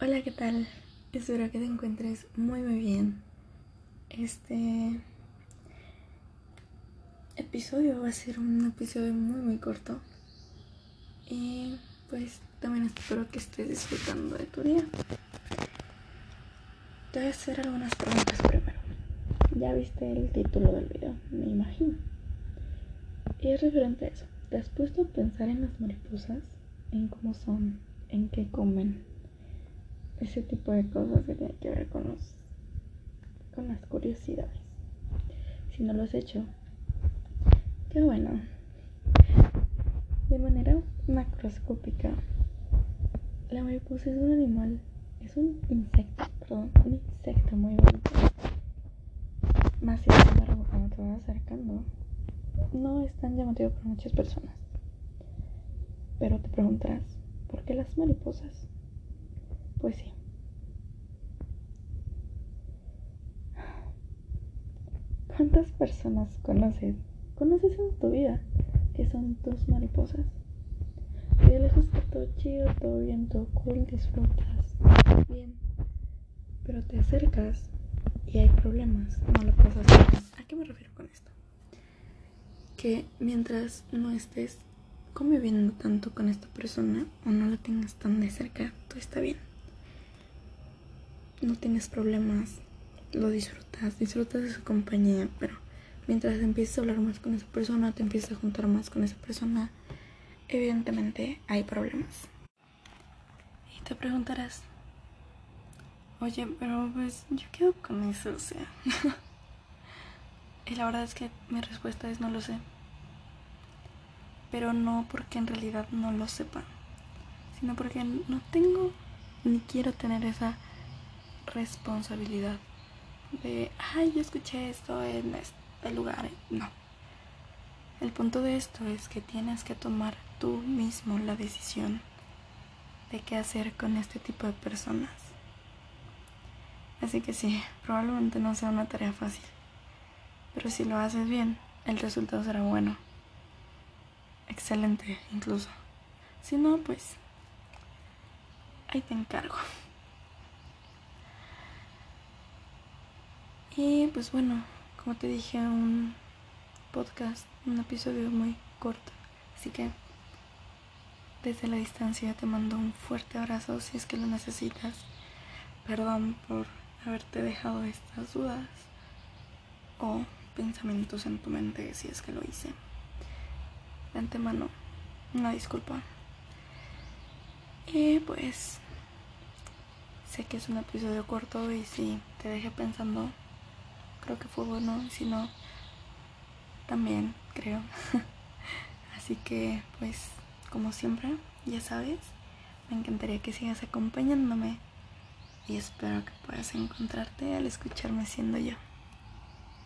Hola, ¿qué tal? Espero que te encuentres muy muy bien. Este episodio va a ser un episodio muy muy corto. Y pues también espero que estés disfrutando de tu día. Te voy a hacer algunas preguntas primero. Ya viste el título del video, me imagino. Y es referente a eso. ¿Te has puesto a pensar en las mariposas? En cómo son, en qué comen, ese tipo de cosas que tienen que ver con los con las curiosidades. Si no lo has hecho, qué bueno. De manera macroscópica, la mariposa es un animal, es un insecto, perdón, un insecto muy bonito. Más sin embargo, cuando te vas acercando, no es tan llamativo para muchas personas. Pero te preguntarás, ¿por qué las mariposas? Pues sí. ¿Cuántas personas conoces? ¿Conoces en tu vida que son tus mariposas? Y de lejos está todo chido, todo bien, todo cool, disfrutas bien. Pero te acercas y hay problemas, no lo pasas bien. ¿A qué me refiero con esto? Que mientras no estés conviviendo tanto con esta persona o no la tengas tan de cerca, todo está bien no tienes problemas, lo disfrutas, disfrutas de su compañía, pero mientras empiezas a hablar más con esa persona, te empiezas a juntar más con esa persona, evidentemente hay problemas. Y te preguntarás, oye, pero pues yo quedo con eso, o sea. y la verdad es que mi respuesta es no lo sé. Pero no porque en realidad no lo sepa, sino porque no tengo ni quiero tener esa responsabilidad de, ay, yo escuché esto en este lugar. No. El punto de esto es que tienes que tomar tú mismo la decisión de qué hacer con este tipo de personas. Así que sí, probablemente no sea una tarea fácil. Pero si lo haces bien, el resultado será bueno. Excelente, incluso. Si no, pues ahí te encargo. Y pues bueno, como te dije, un podcast, un episodio muy corto. Así que desde la distancia te mando un fuerte abrazo si es que lo necesitas. Perdón por haberte dejado estas dudas o pensamientos en tu mente si es que lo hice. De antemano, una disculpa. Y pues sé que es un episodio corto y si te dejé pensando creo que fue bueno, si no, también creo. Así que, pues, como siempre, ya sabes, me encantaría que sigas acompañándome y espero que puedas encontrarte al escucharme siendo yo.